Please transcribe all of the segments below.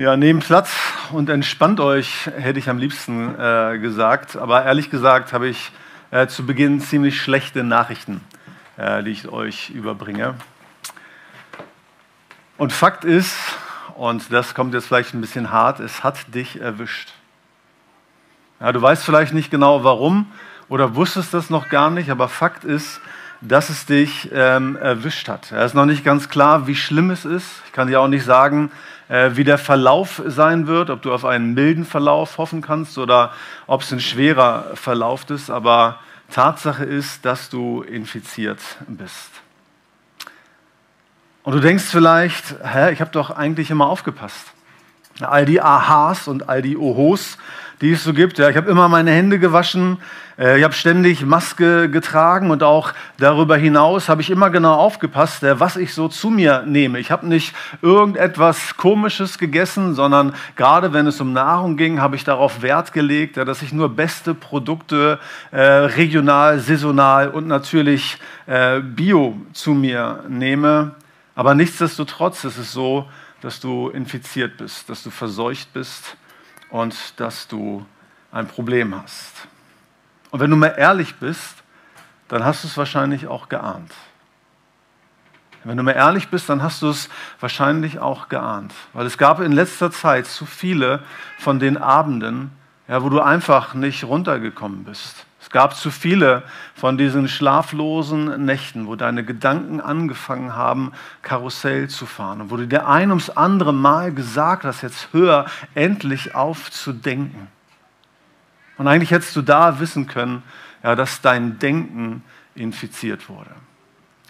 Ja, nehmt Platz und entspannt euch, hätte ich am liebsten äh, gesagt. Aber ehrlich gesagt habe ich äh, zu Beginn ziemlich schlechte Nachrichten, äh, die ich euch überbringe. Und Fakt ist, und das kommt jetzt vielleicht ein bisschen hart, es hat dich erwischt. Ja, du weißt vielleicht nicht genau warum oder wusstest das noch gar nicht, aber Fakt ist, dass es dich ähm, erwischt hat. Es ist noch nicht ganz klar, wie schlimm es ist. Ich kann dir auch nicht sagen, wie der Verlauf sein wird, ob du auf einen milden Verlauf hoffen kannst oder ob es ein schwerer Verlauf ist. Aber Tatsache ist, dass du infiziert bist. Und du denkst vielleicht, hä, ich habe doch eigentlich immer aufgepasst. All die Ahas und all die Ohos, die es so gibt. Ja, ich habe immer meine Hände gewaschen, äh, ich habe ständig Maske getragen und auch darüber hinaus habe ich immer genau aufgepasst, äh, was ich so zu mir nehme. Ich habe nicht irgendetwas Komisches gegessen, sondern gerade wenn es um Nahrung ging, habe ich darauf Wert gelegt, ja, dass ich nur beste Produkte äh, regional, saisonal und natürlich äh, bio zu mir nehme. Aber nichtsdestotrotz ist es so, dass du infiziert bist, dass du verseucht bist und dass du ein Problem hast. Und wenn du mal ehrlich bist, dann hast du es wahrscheinlich auch geahnt. Wenn du mal ehrlich bist, dann hast du es wahrscheinlich auch geahnt. Weil es gab in letzter Zeit zu viele von den Abenden, ja, wo du einfach nicht runtergekommen bist. Es gab zu viele von diesen schlaflosen Nächten, wo deine Gedanken angefangen haben, Karussell zu fahren und wo du dir ein ums andere Mal gesagt hast, jetzt hör endlich auf zu denken. Und eigentlich hättest du da wissen können, ja, dass dein Denken infiziert wurde.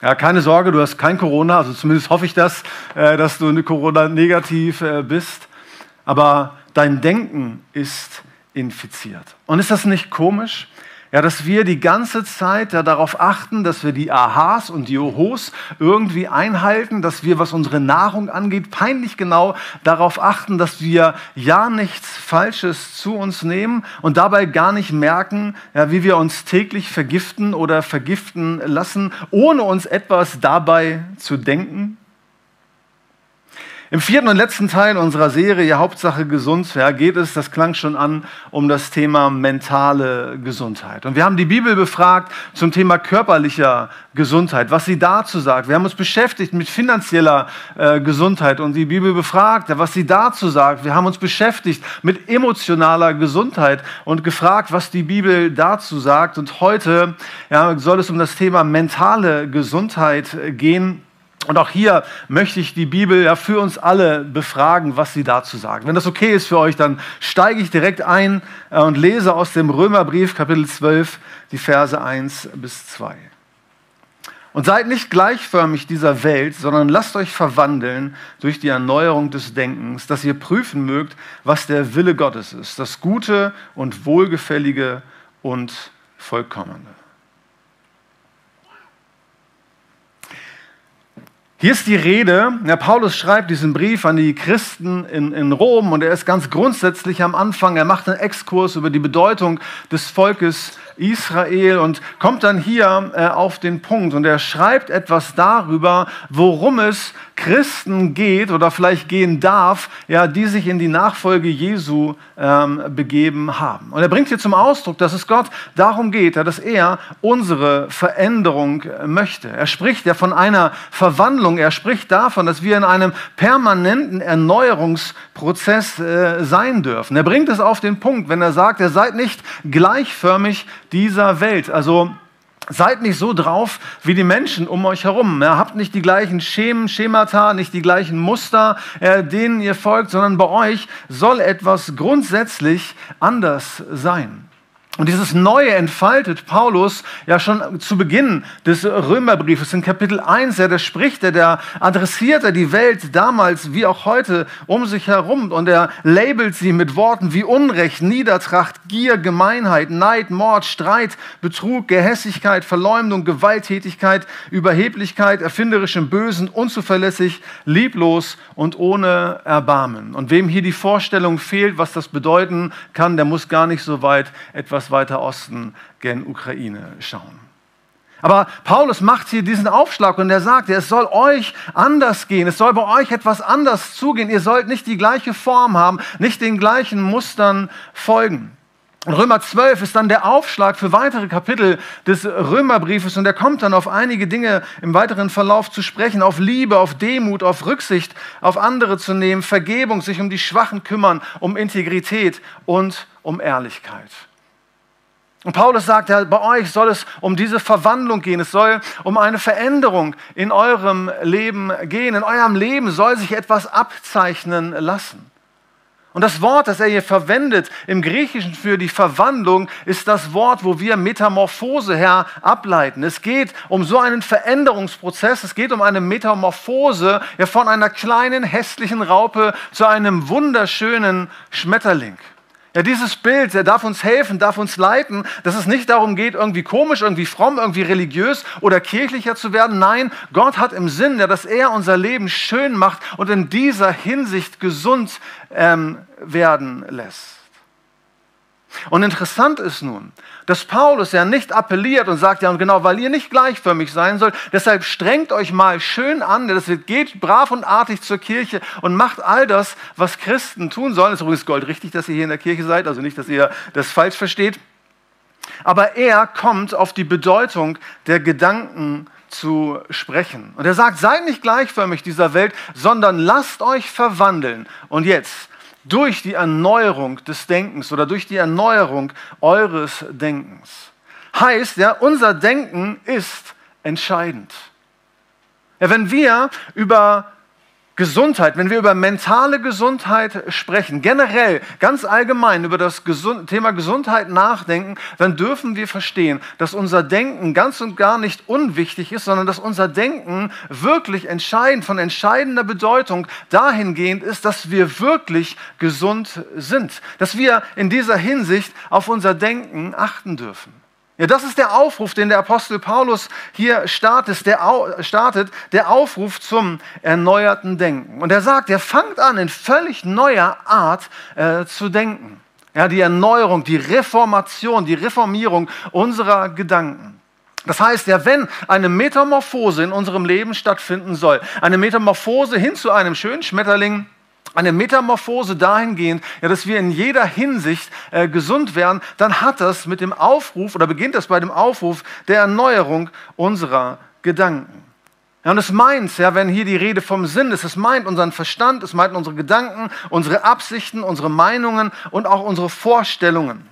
Ja, keine Sorge, du hast kein Corona, also zumindest hoffe ich das, äh, dass du eine Corona-negativ äh, bist. Aber dein Denken ist infiziert. Und ist das nicht komisch? Ja, dass wir die ganze Zeit ja, darauf achten, dass wir die Ahas und die Ohos irgendwie einhalten, dass wir, was unsere Nahrung angeht, peinlich genau darauf achten, dass wir ja nichts Falsches zu uns nehmen und dabei gar nicht merken, ja, wie wir uns täglich vergiften oder vergiften lassen, ohne uns etwas dabei zu denken. Im vierten und letzten Teil unserer Serie Hauptsache gesund ja, geht es, das klang schon an, um das Thema mentale Gesundheit. Und wir haben die Bibel befragt zum Thema körperlicher Gesundheit, was sie dazu sagt. Wir haben uns beschäftigt mit finanzieller äh, Gesundheit und die Bibel befragt, was sie dazu sagt. Wir haben uns beschäftigt mit emotionaler Gesundheit und gefragt, was die Bibel dazu sagt. Und heute ja, soll es um das Thema mentale Gesundheit gehen. Und auch hier möchte ich die Bibel ja für uns alle befragen, was sie dazu sagt. Wenn das okay ist für euch, dann steige ich direkt ein äh, und lese aus dem Römerbrief Kapitel 12 die Verse 1 bis 2. Und seid nicht gleichförmig dieser Welt, sondern lasst euch verwandeln durch die Erneuerung des Denkens, dass ihr prüfen mögt, was der Wille Gottes ist, das Gute und Wohlgefällige und Vollkommene. Hier ist die Rede, ja, Paulus schreibt diesen Brief an die Christen in, in Rom und er ist ganz grundsätzlich am Anfang, er macht einen Exkurs über die Bedeutung des Volkes Israel und kommt dann hier äh, auf den Punkt und er schreibt etwas darüber, worum es Christen geht oder vielleicht gehen darf, ja, die sich in die Nachfolge Jesu ähm, begeben haben. Und er bringt hier zum Ausdruck, dass es Gott darum geht, ja, dass er unsere Veränderung möchte. Er spricht ja von einer Verwandlung, er spricht davon, dass wir in einem permanenten Erneuerungsprozess äh, sein dürfen. Er bringt es auf den Punkt, wenn er sagt, ihr seid nicht gleichförmig dieser Welt. Also seid nicht so drauf wie die Menschen um euch herum. Ja, habt nicht die gleichen Schemen, Schemata, nicht die gleichen Muster, äh, denen ihr folgt, sondern bei euch soll etwas grundsätzlich anders sein. Und dieses Neue entfaltet Paulus ja schon zu Beginn des Römerbriefes in Kapitel 1. Ja, da spricht er, der adressiert er die Welt damals wie auch heute um sich herum und er labelt sie mit Worten wie Unrecht, Niedertracht, Gier, Gemeinheit, Neid, Mord, Streit, Betrug, Gehässigkeit, Verleumdung, Gewalttätigkeit, Überheblichkeit, erfinderischem Bösen, unzuverlässig, lieblos und ohne Erbarmen. Und wem hier die Vorstellung fehlt, was das bedeuten kann, der muss gar nicht so weit etwas weiter Osten gen Ukraine schauen. Aber Paulus macht hier diesen Aufschlag und er sagt, es soll euch anders gehen, es soll bei euch etwas anders zugehen. Ihr sollt nicht die gleiche Form haben, nicht den gleichen Mustern folgen. Römer 12 ist dann der Aufschlag für weitere Kapitel des Römerbriefes und er kommt dann auf einige Dinge im weiteren Verlauf zu sprechen, auf Liebe, auf Demut, auf Rücksicht auf andere zu nehmen, Vergebung, sich um die Schwachen kümmern, um Integrität und um Ehrlichkeit. Und Paulus sagt ja, bei euch soll es um diese Verwandlung gehen. Es soll um eine Veränderung in eurem Leben gehen. In eurem Leben soll sich etwas abzeichnen lassen. Und das Wort, das er hier verwendet im Griechischen für die Verwandlung, ist das Wort, wo wir Metamorphose her ableiten. Es geht um so einen Veränderungsprozess. Es geht um eine Metamorphose ja, von einer kleinen hässlichen Raupe zu einem wunderschönen Schmetterling. Ja, dieses Bild, der darf uns helfen, darf uns leiten, dass es nicht darum geht, irgendwie komisch, irgendwie fromm, irgendwie religiös oder kirchlicher zu werden. Nein, Gott hat im Sinn, ja, dass er unser Leben schön macht und in dieser Hinsicht gesund ähm, werden lässt. Und interessant ist nun, dass Paulus ja nicht appelliert und sagt, ja und genau, weil ihr nicht gleichförmig sein sollt, deshalb strengt euch mal schön an, das geht brav und artig zur Kirche und macht all das, was Christen tun sollen. Ist übrigens goldrichtig, dass ihr hier in der Kirche seid, also nicht, dass ihr das falsch versteht. Aber er kommt auf die Bedeutung der Gedanken zu sprechen. Und er sagt, seid nicht gleichförmig dieser Welt, sondern lasst euch verwandeln. Und jetzt, durch die Erneuerung des Denkens oder durch die Erneuerung eures Denkens. Heißt, ja, unser Denken ist entscheidend. Ja, wenn wir über Gesundheit, wenn wir über mentale Gesundheit sprechen, generell, ganz allgemein über das Thema Gesundheit nachdenken, dann dürfen wir verstehen, dass unser Denken ganz und gar nicht unwichtig ist, sondern dass unser Denken wirklich entscheidend, von entscheidender Bedeutung dahingehend ist, dass wir wirklich gesund sind, dass wir in dieser Hinsicht auf unser Denken achten dürfen. Ja, das ist der Aufruf, den der Apostel Paulus hier startet, der, startet, der Aufruf zum erneuerten Denken. Und er sagt, er fangt an, in völlig neuer Art äh, zu denken. Ja, die Erneuerung, die Reformation, die Reformierung unserer Gedanken. Das heißt ja, wenn eine Metamorphose in unserem Leben stattfinden soll, eine Metamorphose hin zu einem schönen Schmetterling, eine Metamorphose dahingehend, ja, dass wir in jeder Hinsicht äh, gesund werden, dann hat das mit dem Aufruf oder beginnt das bei dem Aufruf der Erneuerung unserer Gedanken. Ja, und es meint, ja, wenn hier die Rede vom Sinn ist, es meint unseren Verstand, es meint unsere Gedanken, unsere Absichten, unsere Meinungen und auch unsere Vorstellungen.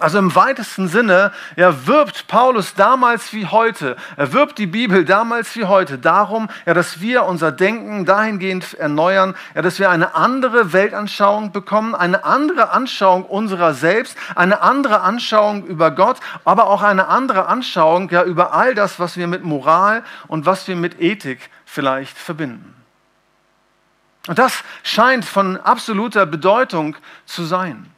Also im weitesten Sinne ja, wirbt Paulus damals wie heute, er wirbt die Bibel damals wie heute darum, ja, dass wir unser Denken dahingehend erneuern, ja, dass wir eine andere Weltanschauung bekommen, eine andere Anschauung unserer selbst, eine andere Anschauung über Gott, aber auch eine andere Anschauung ja, über all das, was wir mit Moral und was wir mit Ethik vielleicht verbinden. Und das scheint von absoluter Bedeutung zu sein.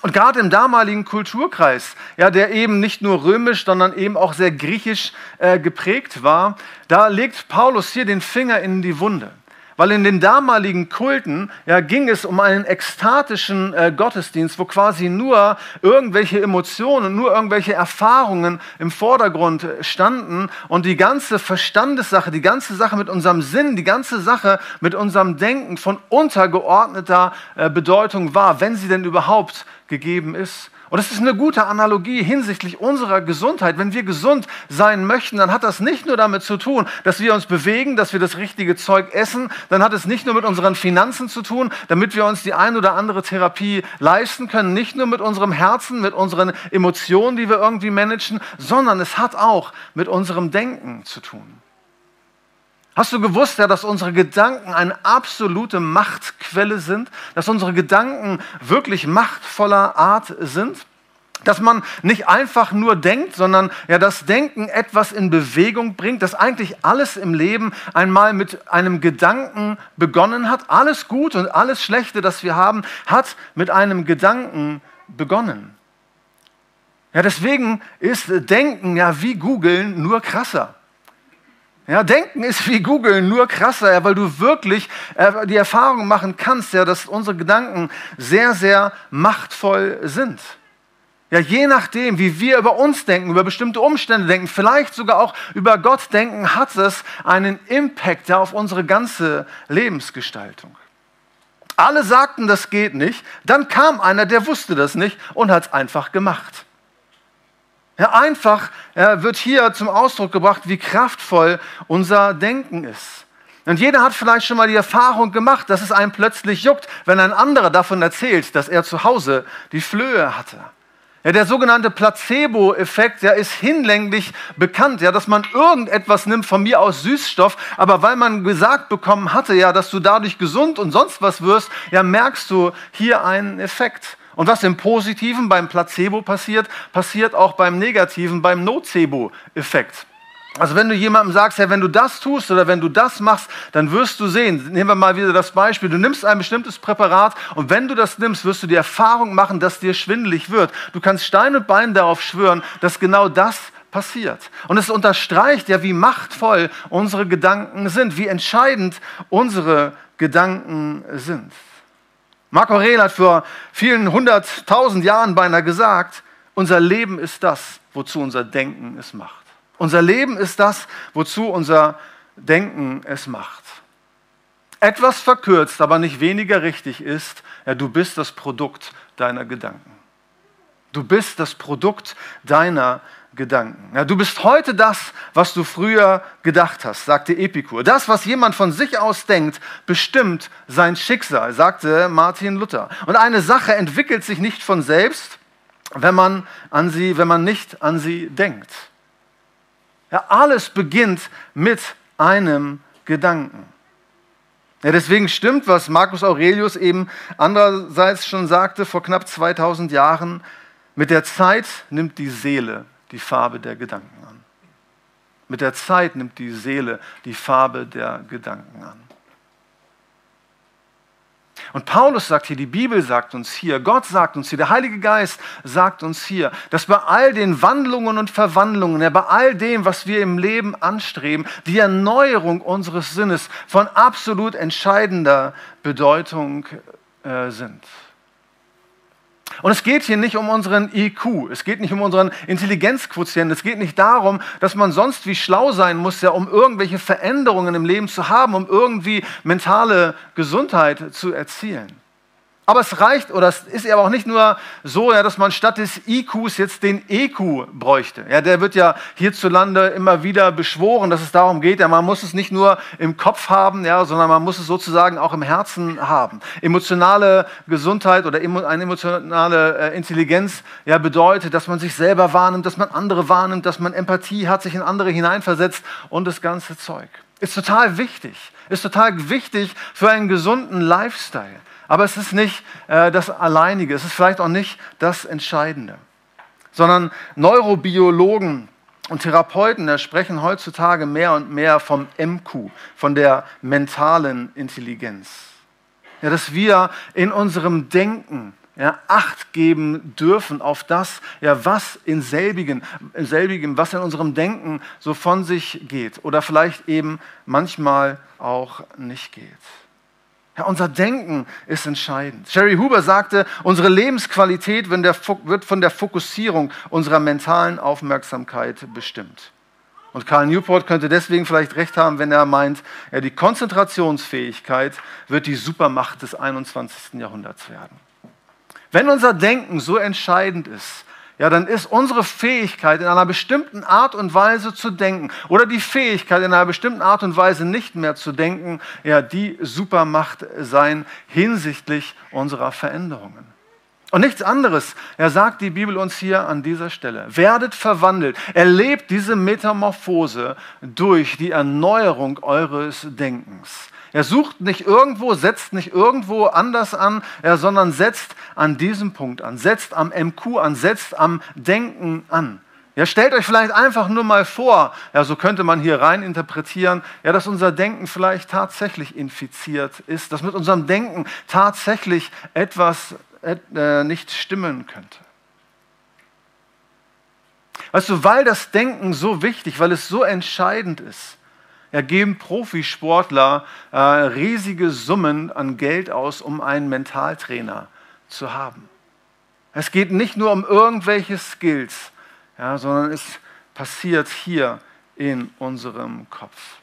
Und gerade im damaligen Kulturkreis, ja, der eben nicht nur römisch, sondern eben auch sehr griechisch äh, geprägt war, da legt Paulus hier den Finger in die Wunde. Weil in den damaligen Kulten ja, ging es um einen ekstatischen äh, Gottesdienst, wo quasi nur irgendwelche Emotionen, nur irgendwelche Erfahrungen im Vordergrund standen und die ganze Verstandessache, die ganze Sache mit unserem Sinn, die ganze Sache mit unserem Denken von untergeordneter äh, Bedeutung war, wenn sie denn überhaupt gegeben ist. Und das ist eine gute Analogie hinsichtlich unserer Gesundheit. Wenn wir gesund sein möchten, dann hat das nicht nur damit zu tun, dass wir uns bewegen, dass wir das richtige Zeug essen, dann hat es nicht nur mit unseren Finanzen zu tun, damit wir uns die ein oder andere Therapie leisten können, nicht nur mit unserem Herzen, mit unseren Emotionen, die wir irgendwie managen, sondern es hat auch mit unserem Denken zu tun. Hast du gewusst, ja, dass unsere Gedanken eine absolute Machtquelle sind? Dass unsere Gedanken wirklich machtvoller Art sind? Dass man nicht einfach nur denkt, sondern ja das Denken etwas in Bewegung bringt, dass eigentlich alles im Leben einmal mit einem Gedanken begonnen hat. Alles Gute und alles Schlechte, das wir haben, hat mit einem Gedanken begonnen. Ja, deswegen ist Denken ja wie Googeln nur krasser. Ja, Denken ist wie Googeln, nur krasser, ja, weil du wirklich äh, die Erfahrung machen kannst, ja, dass unsere Gedanken sehr, sehr machtvoll sind. Ja, je nachdem, wie wir über uns denken, über bestimmte Umstände denken, vielleicht sogar auch über Gott denken, hat es einen Impact ja, auf unsere ganze Lebensgestaltung. Alle sagten, das geht nicht. Dann kam einer, der wusste das nicht und hat es einfach gemacht. Ja, einfach ja, wird hier zum Ausdruck gebracht, wie kraftvoll unser Denken ist. Und jeder hat vielleicht schon mal die Erfahrung gemacht, dass es einem plötzlich juckt, wenn ein anderer davon erzählt, dass er zu Hause die Flöhe hatte. Ja, der sogenannte Placebo-Effekt ja, ist hinlänglich bekannt, ja, dass man irgendetwas nimmt, von mir aus Süßstoff, aber weil man gesagt bekommen hatte, ja, dass du dadurch gesund und sonst was wirst, ja, merkst du hier einen Effekt. Und was im Positiven beim Placebo passiert, passiert auch beim Negativen, beim Nocebo-Effekt. Also wenn du jemandem sagst, ja, wenn du das tust oder wenn du das machst, dann wirst du sehen, nehmen wir mal wieder das Beispiel, du nimmst ein bestimmtes Präparat und wenn du das nimmst, wirst du die Erfahrung machen, dass dir schwindelig wird. Du kannst Stein und Bein darauf schwören, dass genau das passiert. Und es unterstreicht ja, wie machtvoll unsere Gedanken sind, wie entscheidend unsere Gedanken sind. Marco Aurel hat vor vielen hunderttausend Jahren beinahe gesagt, unser Leben ist das, wozu unser Denken es macht. Unser Leben ist das, wozu unser Denken es macht. Etwas verkürzt, aber nicht weniger richtig ist, ja, du bist das Produkt deiner Gedanken. Du bist das Produkt deiner Gedanken. Ja, du bist heute das, was du früher gedacht hast, sagte Epikur. Das, was jemand von sich aus denkt, bestimmt sein Schicksal, sagte Martin Luther. Und eine Sache entwickelt sich nicht von selbst, wenn man, an sie, wenn man nicht an sie denkt. Ja, alles beginnt mit einem Gedanken. Ja, deswegen stimmt, was Marcus Aurelius eben andererseits schon sagte vor knapp 2000 Jahren, mit der Zeit nimmt die Seele die Farbe der Gedanken an. Mit der Zeit nimmt die Seele die Farbe der Gedanken an. Und Paulus sagt hier, die Bibel sagt uns hier, Gott sagt uns hier, der Heilige Geist sagt uns hier, dass bei all den Wandlungen und Verwandlungen, ja, bei all dem, was wir im Leben anstreben, die Erneuerung unseres Sinnes von absolut entscheidender Bedeutung äh, sind. Und es geht hier nicht um unseren IQ, es geht nicht um unseren Intelligenzquotienten, es geht nicht darum, dass man sonst wie schlau sein muss, ja, um irgendwelche Veränderungen im Leben zu haben, um irgendwie mentale Gesundheit zu erzielen. Aber es reicht, oder es ist aber auch nicht nur so, ja, dass man statt des IQs jetzt den EQ bräuchte. Ja, der wird ja hierzulande immer wieder beschworen, dass es darum geht, ja, man muss es nicht nur im Kopf haben, ja, sondern man muss es sozusagen auch im Herzen haben. Emotionale Gesundheit oder eine emotionale äh, Intelligenz ja, bedeutet, dass man sich selber wahrnimmt, dass man andere wahrnimmt, dass man Empathie hat, sich in andere hineinversetzt und das ganze Zeug. Ist total wichtig. Ist total wichtig für einen gesunden Lifestyle. Aber es ist nicht äh, das Alleinige, es ist vielleicht auch nicht das Entscheidende, sondern Neurobiologen und Therapeuten sprechen heutzutage mehr und mehr vom MQ, von der mentalen Intelligenz. Ja, dass wir in unserem Denken ja, Acht geben dürfen auf das, ja, was in selbigen, in selbigen, was in unserem Denken so von sich geht oder vielleicht eben manchmal auch nicht geht. Ja, unser Denken ist entscheidend. Sherry Huber sagte, unsere Lebensqualität wird von der Fokussierung unserer mentalen Aufmerksamkeit bestimmt. Und Karl Newport könnte deswegen vielleicht recht haben, wenn er meint, ja, die Konzentrationsfähigkeit wird die Supermacht des 21. Jahrhunderts werden. Wenn unser Denken so entscheidend ist, ja, dann ist unsere Fähigkeit in einer bestimmten Art und Weise zu denken oder die Fähigkeit in einer bestimmten Art und Weise nicht mehr zu denken, ja, die Supermacht sein hinsichtlich unserer Veränderungen. Und nichts anderes. Er sagt die Bibel uns hier an dieser Stelle. Werdet verwandelt. Erlebt diese Metamorphose durch die Erneuerung eures Denkens. Er sucht nicht irgendwo, setzt nicht irgendwo anders an, sondern setzt an diesem Punkt an, setzt am MQ an, setzt am Denken an. Ja, stellt euch vielleicht einfach nur mal vor, ja, so könnte man hier rein interpretieren, ja, dass unser Denken vielleicht tatsächlich infiziert ist, dass mit unserem Denken tatsächlich etwas äh, nicht stimmen könnte. Weißt du, weil das Denken so wichtig, weil es so entscheidend ist, geben Profisportler äh, riesige Summen an Geld aus, um einen Mentaltrainer zu haben. Es geht nicht nur um irgendwelche Skills, ja, sondern es passiert hier in unserem Kopf.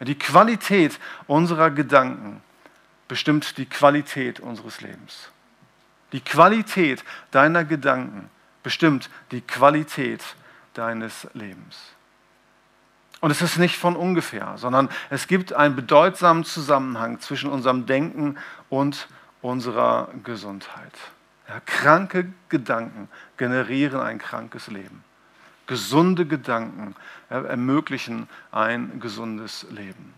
Die Qualität unserer Gedanken bestimmt die Qualität unseres Lebens. Die Qualität deiner Gedanken bestimmt die Qualität deines Lebens. Und es ist nicht von ungefähr, sondern es gibt einen bedeutsamen Zusammenhang zwischen unserem Denken und unserer Gesundheit. Ja, kranke Gedanken generieren ein krankes Leben. Gesunde Gedanken ermöglichen ein gesundes Leben.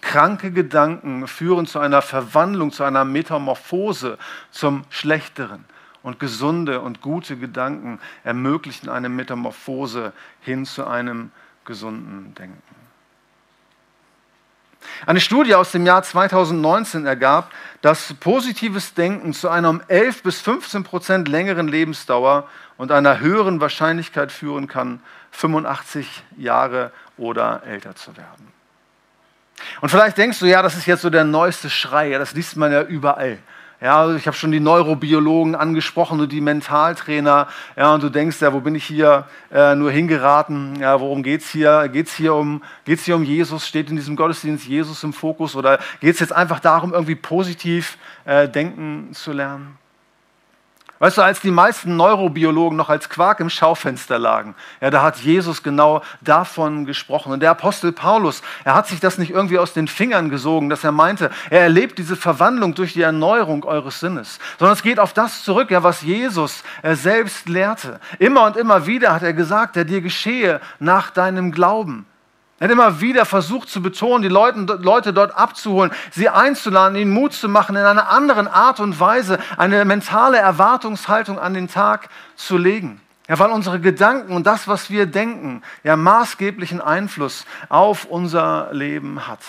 Kranke Gedanken führen zu einer Verwandlung, zu einer Metamorphose zum Schlechteren. Und gesunde und gute Gedanken ermöglichen eine Metamorphose hin zu einem gesunden Denken. Eine Studie aus dem Jahr 2019 ergab, dass positives Denken zu einer um 11 bis 15 Prozent längeren Lebensdauer und einer höheren Wahrscheinlichkeit führen kann, 85 Jahre oder älter zu werden. Und vielleicht denkst du, ja, das ist jetzt so der neueste Schrei, ja, das liest man ja überall. Ja, also ich habe schon die Neurobiologen angesprochen und die Mentaltrainer. Ja, und du denkst, ja, wo bin ich hier äh, nur hingeraten? Ja, worum geht es hier? Geht es hier, um, geht's hier um Jesus? Steht in diesem Gottesdienst Jesus im Fokus? Oder geht es jetzt einfach darum, irgendwie positiv äh, denken zu lernen? Weißt du, als die meisten Neurobiologen noch als Quark im Schaufenster lagen, ja, da hat Jesus genau davon gesprochen. Und der Apostel Paulus, er hat sich das nicht irgendwie aus den Fingern gesogen, dass er meinte, er erlebt diese Verwandlung durch die Erneuerung eures Sinnes, sondern es geht auf das zurück, ja, was Jesus er selbst lehrte. Immer und immer wieder hat er gesagt, der dir geschehe nach deinem Glauben. Er hat immer wieder versucht zu betonen, die Leute, dort abzuholen, sie einzuladen, ihnen Mut zu machen, in einer anderen Art und Weise eine mentale Erwartungshaltung an den Tag zu legen. Ja, weil unsere Gedanken und das, was wir denken, ja maßgeblichen Einfluss auf unser Leben hat.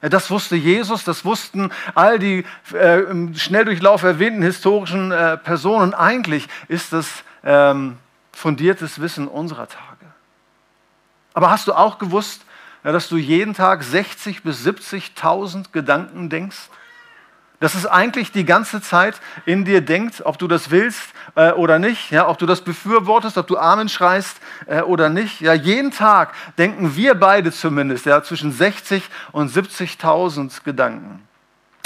Ja, das wusste Jesus, das wussten all die äh, im Schnelldurchlauf erwähnten historischen äh, Personen. Eigentlich ist das ähm, fundiertes Wissen unserer Tage. Aber hast du auch gewusst, dass du jeden Tag 60.000 bis 70.000 Gedanken denkst? Dass es eigentlich die ganze Zeit in dir denkt, ob du das willst äh, oder nicht, ja, ob du das befürwortest, ob du Amen schreist äh, oder nicht. Ja, jeden Tag denken wir beide zumindest ja, zwischen 60 und 70.000 Gedanken.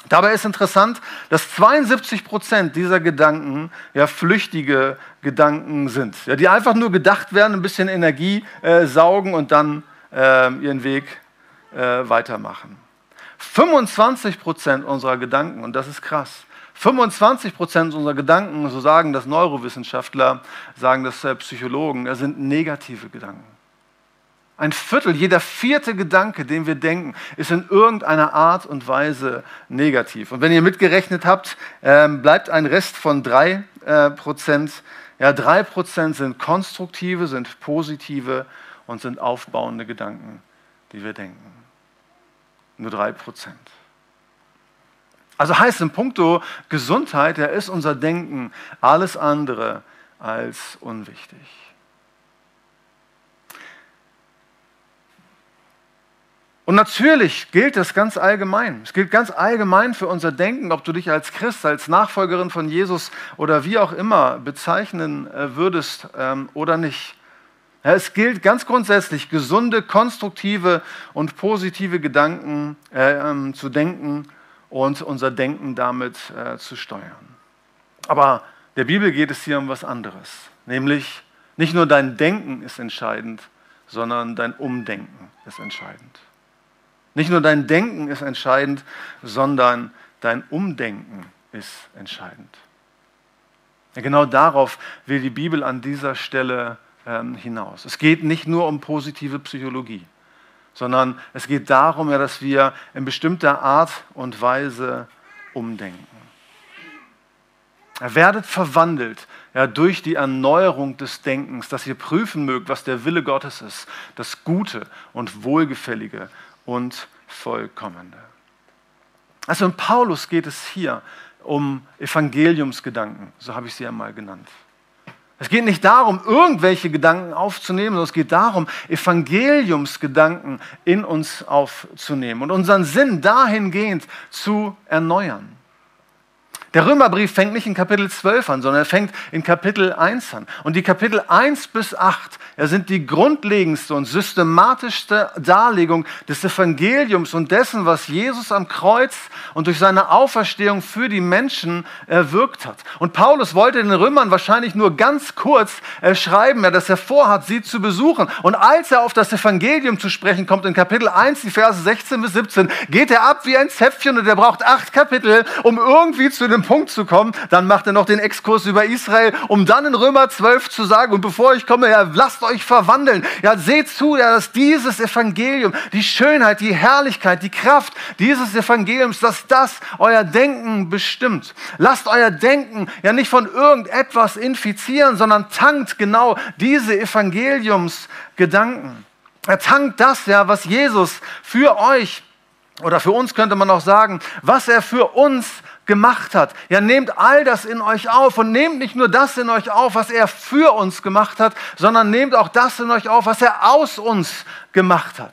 Dabei ist interessant, dass 72 Prozent dieser Gedanken ja flüchtige Gedanken sind, ja, die einfach nur gedacht werden, ein bisschen Energie äh, saugen und dann äh, ihren Weg äh, weitermachen. 25 Prozent unserer Gedanken, und das ist krass, 25 Prozent unserer Gedanken, so sagen das Neurowissenschaftler, sagen das äh, Psychologen, sind negative Gedanken. Ein Viertel, jeder vierte Gedanke, den wir denken, ist in irgendeiner Art und Weise negativ. Und wenn ihr mitgerechnet habt, ähm, bleibt ein Rest von drei äh, Prozent. Ja, drei Prozent sind konstruktive, sind positive und sind aufbauende Gedanken, die wir denken. Nur drei Prozent. Also heißt in puncto Gesundheit, ja, ist unser Denken alles andere als unwichtig. Und natürlich gilt das ganz allgemein. Es gilt ganz allgemein für unser Denken, ob du dich als Christ, als Nachfolgerin von Jesus oder wie auch immer bezeichnen äh, würdest ähm, oder nicht. Es gilt ganz grundsätzlich, gesunde, konstruktive und positive Gedanken äh, ähm, zu denken und unser Denken damit äh, zu steuern. Aber der Bibel geht es hier um was anderes. Nämlich nicht nur dein Denken ist entscheidend, sondern dein Umdenken ist entscheidend. Nicht nur dein Denken ist entscheidend, sondern dein Umdenken ist entscheidend. Ja, genau darauf will die Bibel an dieser Stelle ähm, hinaus. Es geht nicht nur um positive Psychologie, sondern es geht darum, ja, dass wir in bestimmter Art und Weise umdenken. Er werdet verwandelt ja, durch die Erneuerung des Denkens, dass ihr prüfen mögt, was der Wille Gottes ist, das Gute und Wohlgefällige und Vollkommene. Also in Paulus geht es hier um Evangeliumsgedanken, so habe ich sie einmal genannt. Es geht nicht darum, irgendwelche Gedanken aufzunehmen, sondern es geht darum, Evangeliumsgedanken in uns aufzunehmen und unseren Sinn dahingehend zu erneuern. Der Römerbrief fängt nicht in Kapitel 12 an, sondern er fängt in Kapitel 1 an. Und die Kapitel 1 bis 8 ja, sind die grundlegendste und systematischste Darlegung des Evangeliums und dessen, was Jesus am Kreuz und durch seine Auferstehung für die Menschen erwirkt hat. Und Paulus wollte den Römern wahrscheinlich nur ganz kurz äh, schreiben, dass er vorhat, sie zu besuchen. Und als er auf das Evangelium zu sprechen kommt, in Kapitel 1, die Verse 16 bis 17, geht er ab wie ein Zäpfchen und er braucht acht Kapitel, um irgendwie zu dem Punkt zu kommen. Dann macht er noch den Exkurs über Israel, um dann in Römer 12 zu sagen, und bevor ich komme, ja, lasst euch verwandeln. Ja, seht zu, ja, dass dieses Evangelium, die Schönheit, die Herrlichkeit, die Kraft dieses Evangeliums, dass das euer Denken bestimmt. Lasst euer Denken ja nicht von irgendetwas infizieren, sondern tankt genau diese Evangeliumsgedanken. Er tankt das ja, was Jesus für euch oder für uns könnte man auch sagen, was er für uns gemacht hat. Ja, nehmt all das in euch auf und nehmt nicht nur das in euch auf, was er für uns gemacht hat, sondern nehmt auch das in euch auf, was er aus uns gemacht hat.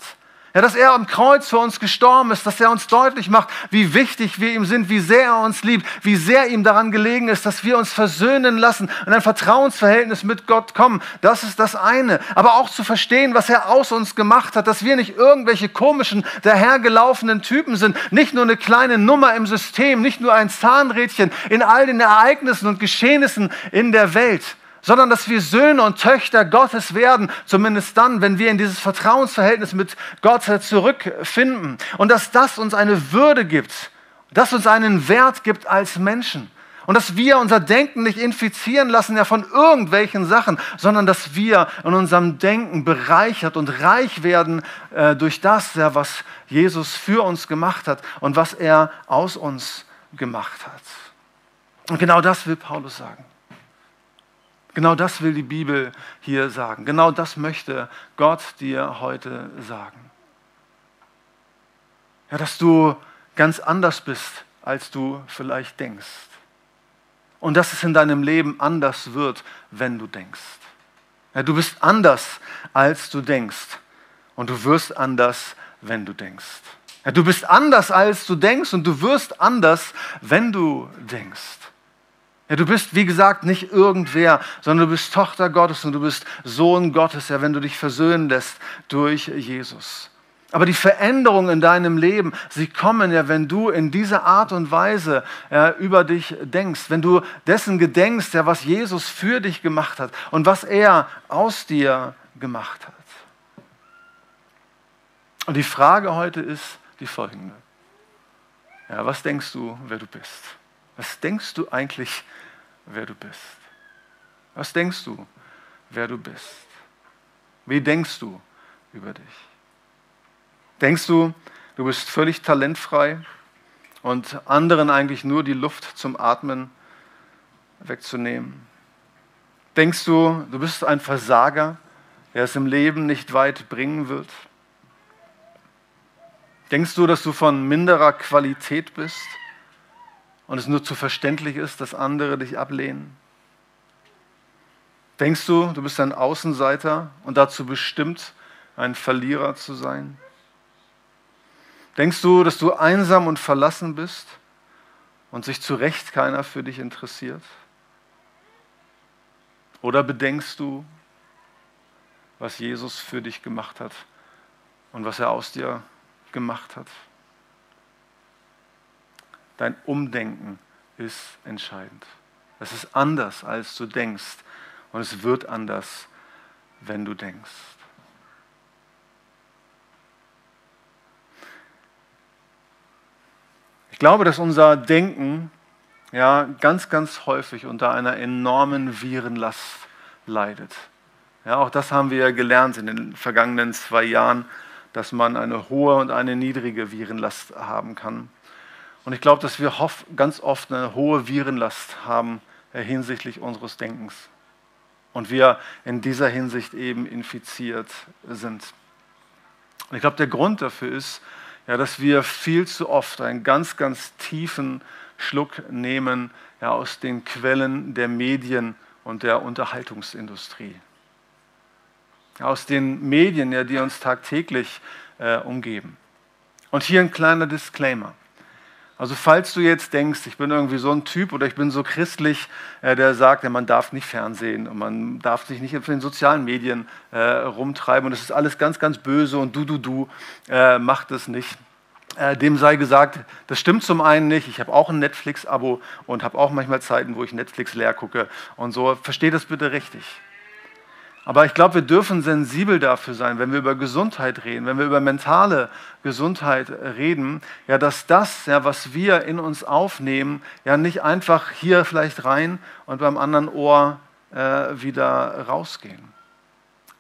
Ja, dass er am Kreuz für uns gestorben ist, dass er uns deutlich macht, wie wichtig wir ihm sind, wie sehr er uns liebt, wie sehr ihm daran gelegen ist, dass wir uns versöhnen lassen und ein Vertrauensverhältnis mit Gott kommen. Das ist das eine. Aber auch zu verstehen, was er aus uns gemacht hat, dass wir nicht irgendwelche komischen, dahergelaufenen Typen sind, nicht nur eine kleine Nummer im System, nicht nur ein Zahnrädchen in all den Ereignissen und Geschehnissen in der Welt sondern dass wir Söhne und Töchter Gottes werden, zumindest dann, wenn wir in dieses Vertrauensverhältnis mit Gott zurückfinden. Und dass das uns eine Würde gibt, dass uns einen Wert gibt als Menschen. Und dass wir unser Denken nicht infizieren lassen ja von irgendwelchen Sachen, sondern dass wir in unserem Denken bereichert und reich werden äh, durch das, ja, was Jesus für uns gemacht hat und was er aus uns gemacht hat. Und genau das will Paulus sagen. Genau das will die Bibel hier sagen. Genau das möchte Gott dir heute sagen. Ja, dass du ganz anders bist, als du vielleicht denkst. Und dass es in deinem Leben anders wird, wenn du denkst. Ja, du bist anders, als du denkst. Und du wirst anders, wenn du denkst. Ja, du bist anders, als du denkst und du wirst anders, wenn du denkst. Ja, du bist, wie gesagt, nicht irgendwer, sondern du bist Tochter Gottes und du bist Sohn Gottes, ja, wenn du dich versöhnen lässt durch Jesus. Aber die Veränderungen in deinem Leben, sie kommen ja, wenn du in dieser Art und Weise ja, über dich denkst, wenn du dessen gedenkst, ja, was Jesus für dich gemacht hat und was er aus dir gemacht hat. Und die Frage heute ist die folgende. Ja, was denkst du, wer du bist? Was denkst du eigentlich, wer du bist? Was denkst du, wer du bist? Wie denkst du über dich? Denkst du, du bist völlig talentfrei und anderen eigentlich nur die Luft zum Atmen wegzunehmen? Denkst du, du bist ein Versager, der es im Leben nicht weit bringen wird? Denkst du, dass du von minderer Qualität bist? Und es nur zu verständlich ist, dass andere dich ablehnen? Denkst du, du bist ein Außenseiter und dazu bestimmt, ein Verlierer zu sein? Denkst du, dass du einsam und verlassen bist und sich zu Recht keiner für dich interessiert? Oder bedenkst du, was Jesus für dich gemacht hat und was er aus dir gemacht hat? Dein Umdenken ist entscheidend. Es ist anders, als du denkst. Und es wird anders, wenn du denkst. Ich glaube, dass unser Denken ja ganz, ganz häufig unter einer enormen Virenlast leidet. Ja, auch das haben wir ja gelernt in den vergangenen zwei Jahren, dass man eine hohe und eine niedrige Virenlast haben kann. Und ich glaube, dass wir ganz oft eine hohe Virenlast haben hinsichtlich unseres Denkens. Und wir in dieser Hinsicht eben infiziert sind. Und ich glaube, der Grund dafür ist, ja, dass wir viel zu oft einen ganz, ganz tiefen Schluck nehmen ja, aus den Quellen der Medien und der Unterhaltungsindustrie. Aus den Medien, ja, die uns tagtäglich äh, umgeben. Und hier ein kleiner Disclaimer. Also falls du jetzt denkst, ich bin irgendwie so ein Typ oder ich bin so christlich, äh, der sagt, ja, man darf nicht Fernsehen und man darf sich nicht in den sozialen Medien äh, rumtreiben und es ist alles ganz, ganz böse und du, du, du, äh, macht es nicht. Äh, dem sei gesagt, das stimmt zum einen nicht. Ich habe auch ein Netflix-Abo und habe auch manchmal Zeiten, wo ich Netflix leer gucke und so. Versteh das bitte richtig. Aber ich glaube, wir dürfen sensibel dafür sein, wenn wir über Gesundheit reden, wenn wir über mentale Gesundheit reden, ja, dass das, ja, was wir in uns aufnehmen, ja nicht einfach hier vielleicht rein und beim anderen Ohr äh, wieder rausgehen.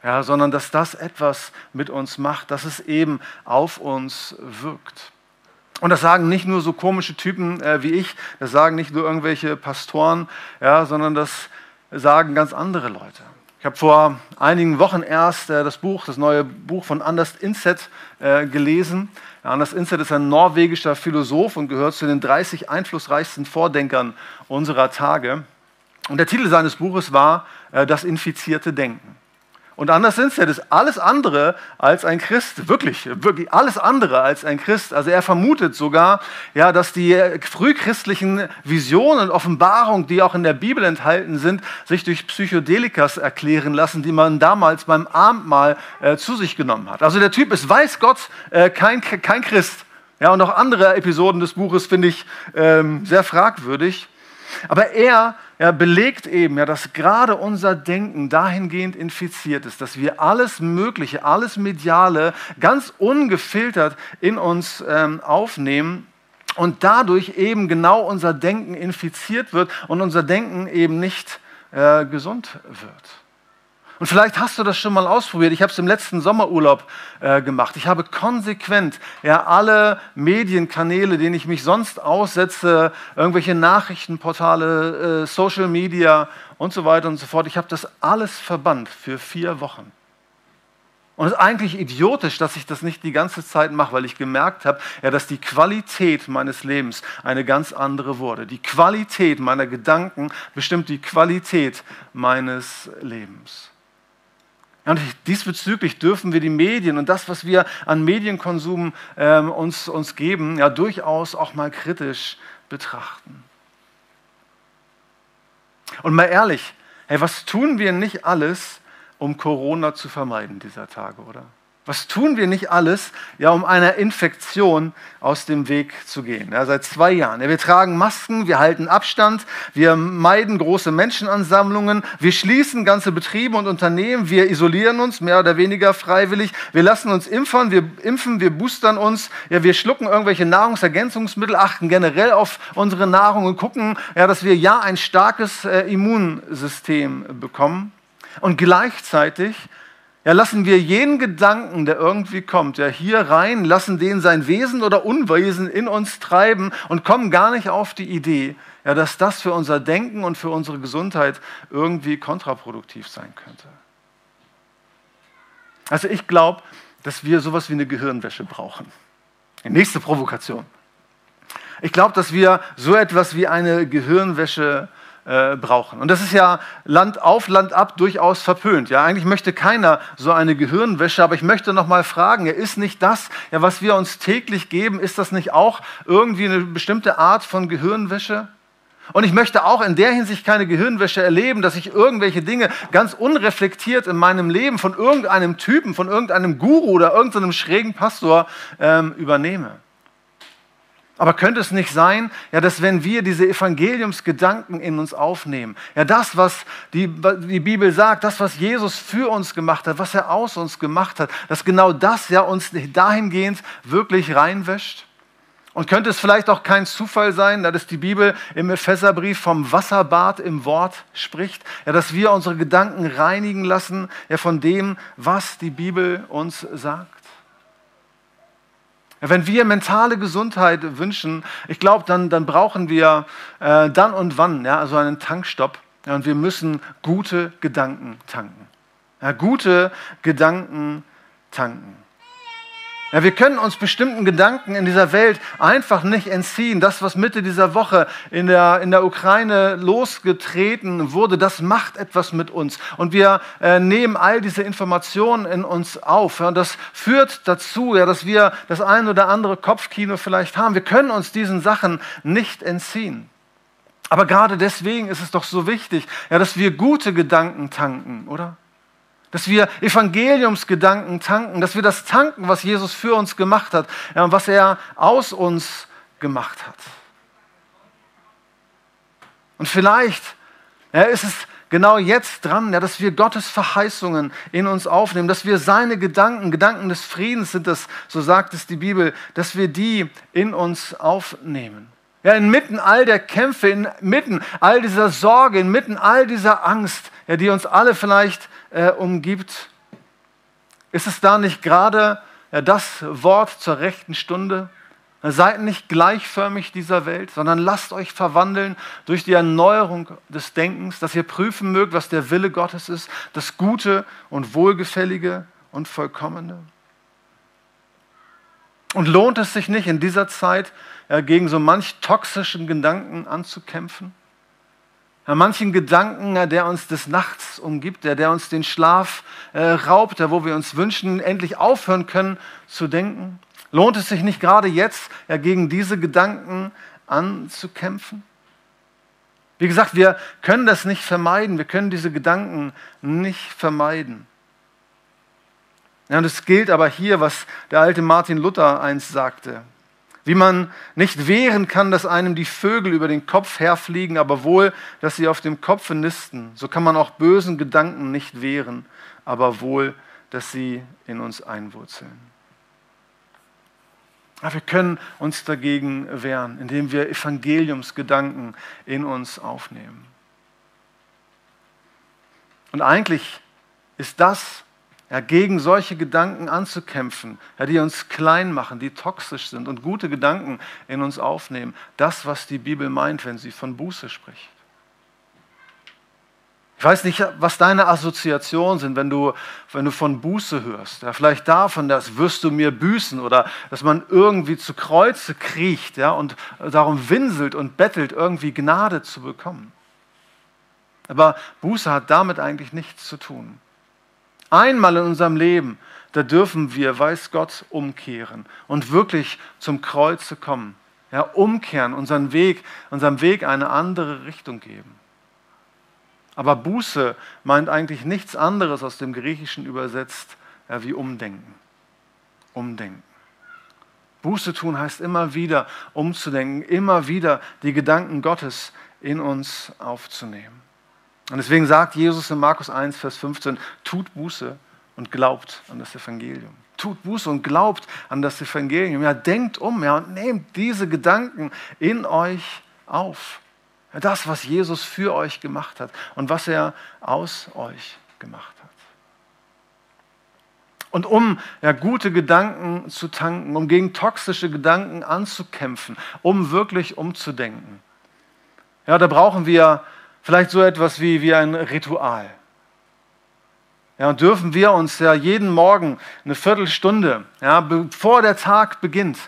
Ja, sondern dass das etwas mit uns macht, dass es eben auf uns wirkt. Und das sagen nicht nur so komische Typen äh, wie ich, das sagen nicht nur irgendwelche Pastoren, ja, sondern das sagen ganz andere Leute. Ich habe vor einigen Wochen erst äh, das Buch, das neue Buch von Anders Inset äh, gelesen. Ja, Anders Inset ist ein norwegischer Philosoph und gehört zu den 30 einflussreichsten Vordenkern unserer Tage. Und der Titel seines Buches war äh, Das infizierte Denken. Und anders sind ja, das ist alles andere als ein Christ, wirklich, wirklich alles andere als ein Christ. Also er vermutet sogar, ja, dass die frühchristlichen Visionen und Offenbarungen, die auch in der Bibel enthalten sind, sich durch Psychodelikas erklären lassen, die man damals beim Abendmahl äh, zu sich genommen hat. Also der Typ ist, weiß Gott, äh, kein, kein Christ. Ja, und auch andere Episoden des Buches finde ich ähm, sehr fragwürdig. Aber er ja, belegt eben, ja, dass gerade unser Denken dahingehend infiziert ist, dass wir alles Mögliche, alles Mediale ganz ungefiltert in uns ähm, aufnehmen und dadurch eben genau unser Denken infiziert wird und unser Denken eben nicht äh, gesund wird. Und vielleicht hast du das schon mal ausprobiert. Ich habe es im letzten Sommerurlaub äh, gemacht. Ich habe konsequent ja, alle Medienkanäle, denen ich mich sonst aussetze, irgendwelche Nachrichtenportale, äh, Social Media und so weiter und so fort, ich habe das alles verbannt für vier Wochen. Und es ist eigentlich idiotisch, dass ich das nicht die ganze Zeit mache, weil ich gemerkt habe, ja, dass die Qualität meines Lebens eine ganz andere wurde. Die Qualität meiner Gedanken bestimmt die Qualität meines Lebens. Und diesbezüglich dürfen wir die Medien und das, was wir an Medienkonsum ähm, uns, uns geben, ja durchaus auch mal kritisch betrachten. Und mal ehrlich, hey, was tun wir nicht alles, um Corona zu vermeiden dieser Tage, oder? Was tun wir nicht alles, ja, um einer Infektion aus dem Weg zu gehen? Ja, seit zwei Jahren. Ja, wir tragen Masken, wir halten Abstand, wir meiden große Menschenansammlungen, wir schließen ganze Betriebe und Unternehmen, wir isolieren uns mehr oder weniger freiwillig, wir lassen uns impfen, wir impfen, wir boostern uns, ja, wir schlucken irgendwelche Nahrungsergänzungsmittel, achten generell auf unsere Nahrung und gucken, ja, dass wir ja ein starkes äh, Immunsystem bekommen. Und gleichzeitig ja, lassen wir jeden Gedanken, der irgendwie kommt, ja, hier rein, lassen den sein Wesen oder Unwesen in uns treiben und kommen gar nicht auf die Idee, ja, dass das für unser Denken und für unsere Gesundheit irgendwie kontraproduktiv sein könnte. Also ich glaube, dass wir sowas wie eine Gehirnwäsche brauchen. Die nächste Provokation. Ich glaube, dass wir so etwas wie eine Gehirnwäsche brauchen äh, brauchen. Und das ist ja Land auf, Land ab durchaus verpönt. Ja, eigentlich möchte keiner so eine Gehirnwäsche, aber ich möchte noch mal fragen, ja, ist nicht das, ja, was wir uns täglich geben, ist das nicht auch irgendwie eine bestimmte Art von Gehirnwäsche? Und ich möchte auch in der Hinsicht keine Gehirnwäsche erleben, dass ich irgendwelche Dinge ganz unreflektiert in meinem Leben von irgendeinem Typen, von irgendeinem Guru oder irgendeinem schrägen Pastor ähm, übernehme. Aber könnte es nicht sein, ja, dass wenn wir diese Evangeliumsgedanken in uns aufnehmen, ja, das, was die, die Bibel sagt, das, was Jesus für uns gemacht hat, was er aus uns gemacht hat, dass genau das ja uns dahingehend wirklich reinwäscht? Und könnte es vielleicht auch kein Zufall sein, dass die Bibel im Epheserbrief vom Wasserbad im Wort spricht, ja, dass wir unsere Gedanken reinigen lassen ja, von dem, was die Bibel uns sagt? Wenn wir mentale Gesundheit wünschen, ich glaube, dann, dann brauchen wir äh, dann und wann ja, also einen Tankstopp ja, und wir müssen gute Gedanken tanken. Ja, gute Gedanken tanken. Ja, wir können uns bestimmten Gedanken in dieser Welt einfach nicht entziehen. Das, was Mitte dieser Woche in der, in der Ukraine losgetreten wurde, das macht etwas mit uns. Und wir äh, nehmen all diese Informationen in uns auf. Ja, und das führt dazu, ja, dass wir das ein oder andere Kopfkino vielleicht haben. Wir können uns diesen Sachen nicht entziehen. Aber gerade deswegen ist es doch so wichtig, ja, dass wir gute Gedanken tanken, oder? Dass wir Evangeliumsgedanken tanken, dass wir das tanken, was Jesus für uns gemacht hat ja, und was er aus uns gemacht hat. Und vielleicht ja, ist es genau jetzt dran, ja, dass wir Gottes Verheißungen in uns aufnehmen, dass wir seine Gedanken, Gedanken des Friedens sind das, so sagt es die Bibel, dass wir die in uns aufnehmen. Ja, inmitten all der Kämpfe, inmitten all dieser Sorge, inmitten all dieser Angst, ja, die uns alle vielleicht äh, umgibt, ist es da nicht gerade ja, das Wort zur rechten Stunde? Seid nicht gleichförmig dieser Welt, sondern lasst euch verwandeln durch die Erneuerung des Denkens, dass ihr prüfen mögt, was der Wille Gottes ist, das Gute und Wohlgefällige und Vollkommene. Und lohnt es sich nicht in dieser Zeit ja, gegen so manch toxischen Gedanken anzukämpfen? Ja, manchen Gedanken, der uns des Nachts umgibt, der, der uns den Schlaf äh, raubt, der, wo wir uns wünschen, endlich aufhören können zu denken? Lohnt es sich nicht gerade jetzt, ja, gegen diese Gedanken anzukämpfen? Wie gesagt, wir können das nicht vermeiden, wir können diese Gedanken nicht vermeiden. Ja, und es gilt aber hier, was der alte Martin Luther einst sagte. Wie man nicht wehren kann, dass einem die Vögel über den Kopf herfliegen, aber wohl, dass sie auf dem Kopfe nisten. So kann man auch bösen Gedanken nicht wehren, aber wohl, dass sie in uns einwurzeln. Aber wir können uns dagegen wehren, indem wir Evangeliumsgedanken in uns aufnehmen. Und eigentlich ist das, ja, gegen solche Gedanken anzukämpfen, ja, die uns klein machen, die toxisch sind und gute Gedanken in uns aufnehmen. Das, was die Bibel meint, wenn sie von Buße spricht. Ich weiß nicht, was deine Assoziationen sind, wenn du, wenn du von Buße hörst. Ja, vielleicht davon, dass wirst du mir büßen oder dass man irgendwie zu Kreuze kriecht ja, und darum winselt und bettelt, irgendwie Gnade zu bekommen. Aber Buße hat damit eigentlich nichts zu tun. Einmal in unserem Leben, da dürfen wir, weiß Gott, umkehren und wirklich zum Kreuze kommen. Ja, umkehren, unseren Weg, unserem Weg eine andere Richtung geben. Aber Buße meint eigentlich nichts anderes aus dem Griechischen übersetzt ja, wie Umdenken. Umdenken. Buße tun heißt immer wieder umzudenken, immer wieder die Gedanken Gottes in uns aufzunehmen. Und deswegen sagt Jesus in Markus 1, Vers 15, tut Buße und glaubt an das Evangelium. Tut Buße und glaubt an das Evangelium. Ja, denkt um ja, und nehmt diese Gedanken in euch auf. Ja, das, was Jesus für euch gemacht hat und was er aus euch gemacht hat. Und um ja, gute Gedanken zu tanken, um gegen toxische Gedanken anzukämpfen, um wirklich umzudenken, ja, da brauchen wir vielleicht so etwas wie, wie ein Ritual. Ja, und dürfen wir uns ja jeden Morgen eine Viertelstunde, ja, bevor der Tag beginnt,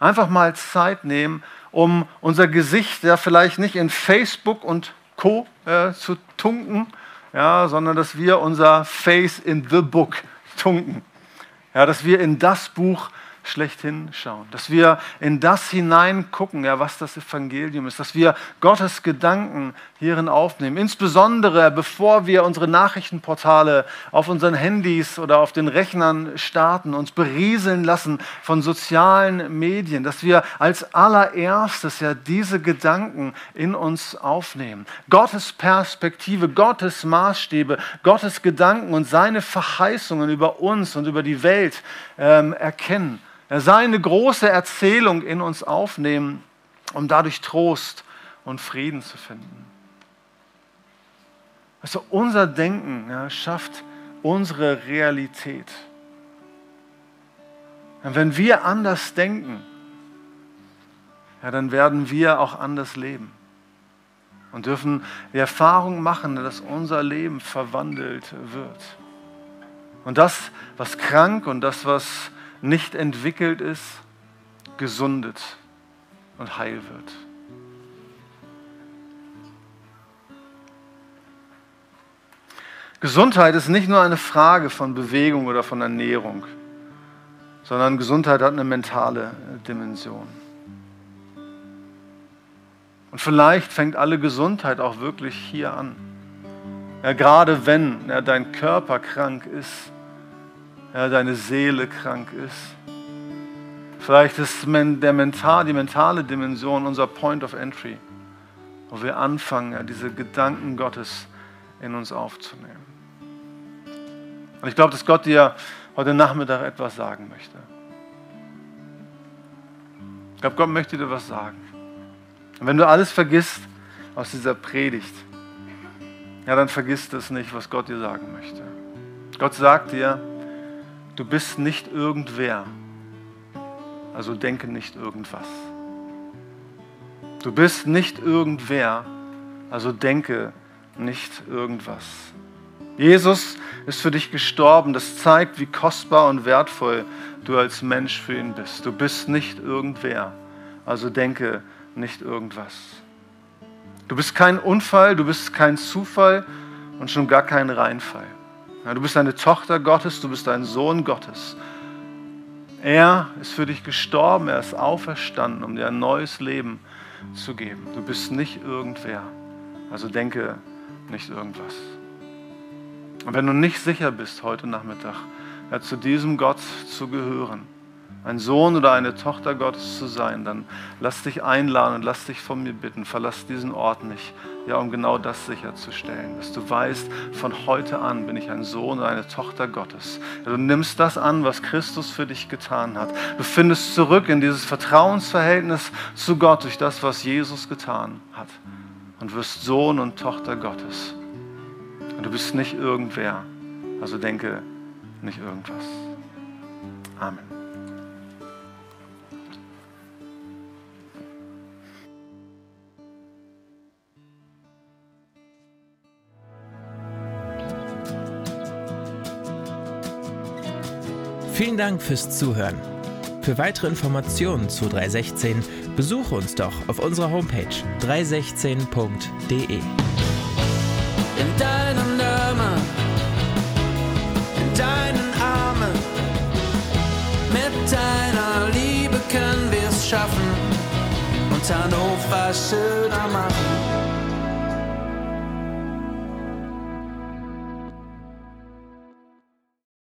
einfach mal Zeit nehmen, um unser Gesicht ja vielleicht nicht in Facebook und Co. Äh, zu tunken, ja, sondern dass wir unser Face in the Book tunken. Ja, dass wir in das Buch schlechthin schauen, dass wir in das hineingucken, ja, was das Evangelium ist, dass wir Gottes Gedanken hierin aufnehmen, insbesondere bevor wir unsere Nachrichtenportale auf unseren Handys oder auf den Rechnern starten, uns berieseln lassen von sozialen Medien, dass wir als allererstes ja diese Gedanken in uns aufnehmen. Gottes Perspektive, Gottes Maßstäbe, Gottes Gedanken und seine Verheißungen über uns und über die Welt ähm, erkennen seine große Erzählung in uns aufnehmen, um dadurch Trost und Frieden zu finden. Also unser Denken ja, schafft unsere Realität. Und wenn wir anders denken, ja, dann werden wir auch anders leben und dürfen die Erfahrung machen, dass unser Leben verwandelt wird. Und das, was krank und das, was nicht entwickelt ist, gesundet und heil wird. Gesundheit ist nicht nur eine Frage von Bewegung oder von Ernährung, sondern Gesundheit hat eine mentale Dimension. Und vielleicht fängt alle Gesundheit auch wirklich hier an. Ja, gerade wenn ja, dein Körper krank ist, ja, deine Seele krank ist. Vielleicht ist der mental, die mentale Dimension unser Point of Entry, wo wir anfangen, diese Gedanken Gottes in uns aufzunehmen. Und ich glaube, dass Gott dir heute Nachmittag etwas sagen möchte. Ich glaube, Gott möchte dir was sagen. Und wenn du alles vergisst aus dieser Predigt, ja, dann vergiss das nicht, was Gott dir sagen möchte. Gott sagt dir, du bist nicht irgendwer, also denke nicht irgendwas. Du bist nicht irgendwer, also denke nicht irgendwas. Jesus ist für dich gestorben. Das zeigt, wie kostbar und wertvoll du als Mensch für ihn bist. Du bist nicht irgendwer, also denke nicht irgendwas. Du bist kein Unfall, du bist kein Zufall und schon gar kein Reinfall. du bist eine Tochter Gottes, du bist ein Sohn Gottes. Er ist für dich gestorben, er ist auferstanden, um dir ein neues Leben zu geben. Du bist nicht irgendwer, also denke nicht irgendwas. Und wenn du nicht sicher bist heute Nachmittag, ja, zu diesem Gott zu gehören, ein Sohn oder eine Tochter Gottes zu sein, dann lass dich einladen und lass dich von mir bitten, verlass diesen Ort nicht, ja, um genau das sicherzustellen, dass du weißt, von heute an bin ich ein Sohn oder eine Tochter Gottes. Ja, du nimmst das an, was Christus für dich getan hat. Du findest zurück in dieses Vertrauensverhältnis zu Gott durch das, was Jesus getan hat und wirst Sohn und Tochter Gottes. Und du bist nicht irgendwer, also denke nicht irgendwas. Amen. Vielen Dank fürs Zuhören. Für weitere Informationen zu 316 besuche uns doch auf unserer Homepage 316.de. schaffen und Hannover schöner machen.